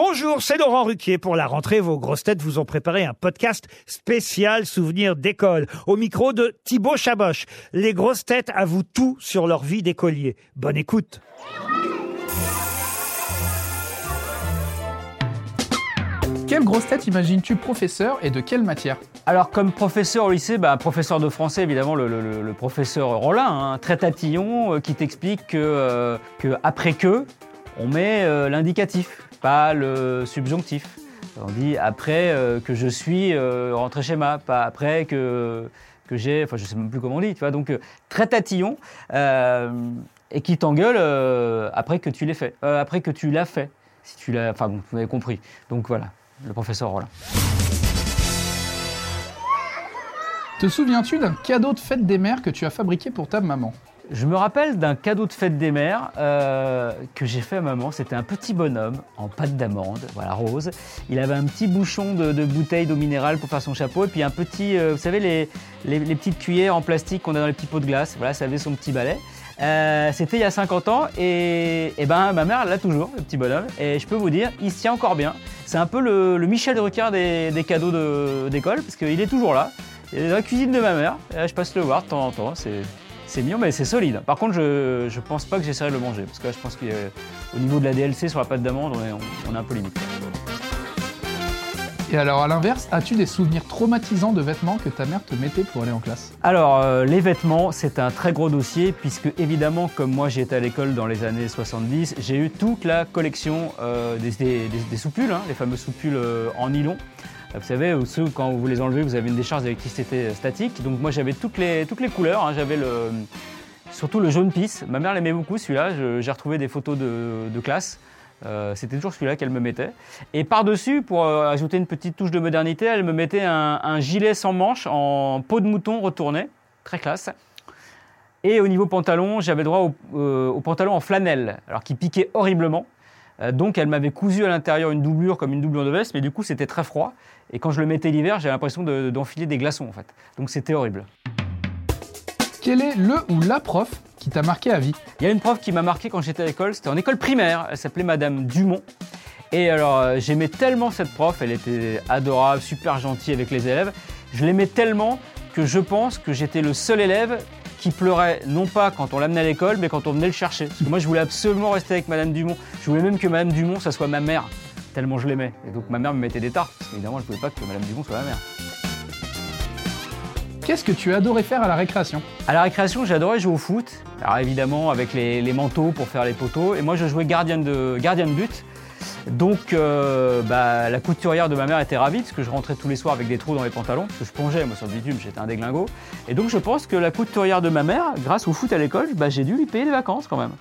Bonjour, c'est Laurent Ruquier. Pour la rentrée, vos grosses têtes vous ont préparé un podcast spécial souvenir d'école. Au micro de Thibaut Chaboch. Les grosses têtes avouent tout sur leur vie d'écolier. Bonne écoute. Quelle grosse tête imagines-tu professeur et de quelle matière? Alors, comme professeur au lycée, bah, professeur de français, évidemment, le, le- le professeur Rollin, hein, très tatillon, euh, qui t'explique que, euh, que après que, on met euh, l'indicatif, pas le subjonctif. On dit après euh, que je suis euh, rentré chez moi, pas après que, que j'ai. Enfin, je sais même plus comment on dit, tu vois. Donc, euh, très tatillon, et qui t'engueule après que tu l'aies fait. Après que tu l'as fait. Tu l'as. Enfin, vous avez compris. Donc, voilà, le professeur Rollin. Te souviens-tu d'un cadeau de fête des mères que tu as fabriqué pour ta maman? Je me rappelle d'un cadeau de fête des mères euh, que j'ai fait à maman. C'était un petit bonhomme en pâte d'amande, voilà, rose. Il avait un petit bouchon de, bouteille d'eau minérale pour faire son chapeau et puis un petit, euh, vous savez, les, petites cuillères en plastique qu'on a dans les petits pots de glace. Voilà, ça avait son petit balai. Euh, C'était il y a 50 ans et, ben ma mère l'a toujours, le petit bonhomme. Et je peux vous dire, il se tient encore bien. C'est un peu le, Michel Drucker des, des cadeaux de- d'école parce qu'il est toujours là. Il est dans la cuisine de ma mère. Je passe le voir de temps en temps. C'est mignon, mais c'est solide. Par contre, je, je pense pas que j'essaierai de le manger. Parce que là, je pense qu'au niveau de la DLC sur la pâte d'amande, on est, on, on est un peu limite. Et alors à l'inverse, as-tu des souvenirs traumatisants de vêtements que ta mère te mettait pour aller en classe? Alors, euh, les vêtements, c'est un très gros dossier, puisque évidemment, comme moi été à l'école dans les années 70, j'ai eu toute la collection euh, des, des- des- des soupules, hein, les fameux soupules euh, en nylon. Euh, Vous savez, ceux, quand vous les enlevez, vous avez une décharge d'électricité statique. Donc moi j'avais toutes les, toutes les couleurs. hein. J'avais surtout le jaune pisse. Ma mère l'aimait beaucoup celui-là. J'ai retrouvé des photos de, classe. Euh, C'était toujours celui-là qu'elle me mettait. Et par-dessus, pour euh, ajouter une petite touche de modernité, elle me mettait un, gilet sans manches en peau de mouton retourné. Très classe. Et au niveau pantalon, j'avais droit au, euh, au pantalon en flanelle, alors qui piquait horriblement. Euh, donc elle m'avait cousu à l'intérieur une doublure comme une doublure de veste, mais du coup c'était très froid. Et quand je le mettais l'hiver, j'avais l'impression de- d'enfiler des glaçons en fait. Donc c'était horrible. Quel est le ou la prof qui t'a marqué à vie? Il y a une prof qui m'a marqué quand j'étais à l'école, c'était en école primaire, elle s'appelait Madame Dumont. Et alors euh, j'aimais tellement cette prof, elle était adorable, super gentille avec les élèves. Je l'aimais tellement que je pense que j'étais le seul élève qui pleurait non pas quand on l'amenait à l'école, mais quand on venait le chercher. Parce que moi je voulais absolument rester avec Madame Dumont. Je voulais même que Madame Dumont, ça soit ma mère, tellement je l'aimais. Et donc ma mère me mettait des tartes, parce qu'évidemment je ne voulais pas que Madame Dumont soit ma mère. Qu'est-ce que tu adorais faire à la récréation? À la récréation, j'adorais jouer au foot. Alors évidemment, avec les, les manteaux pour faire les poteaux. Et moi, je jouais gardien de, gardien de but. Donc, euh, bah, la couturière de ma mère était ravie parce que je rentrais tous les soirs avec des trous dans les pantalons. Parce que je plongeais, moi, sur le j'étais un déglingo. Et donc, je pense que la couturière de ma mère, grâce au foot à l'école, bah, j'ai dû lui payer des vacances quand même.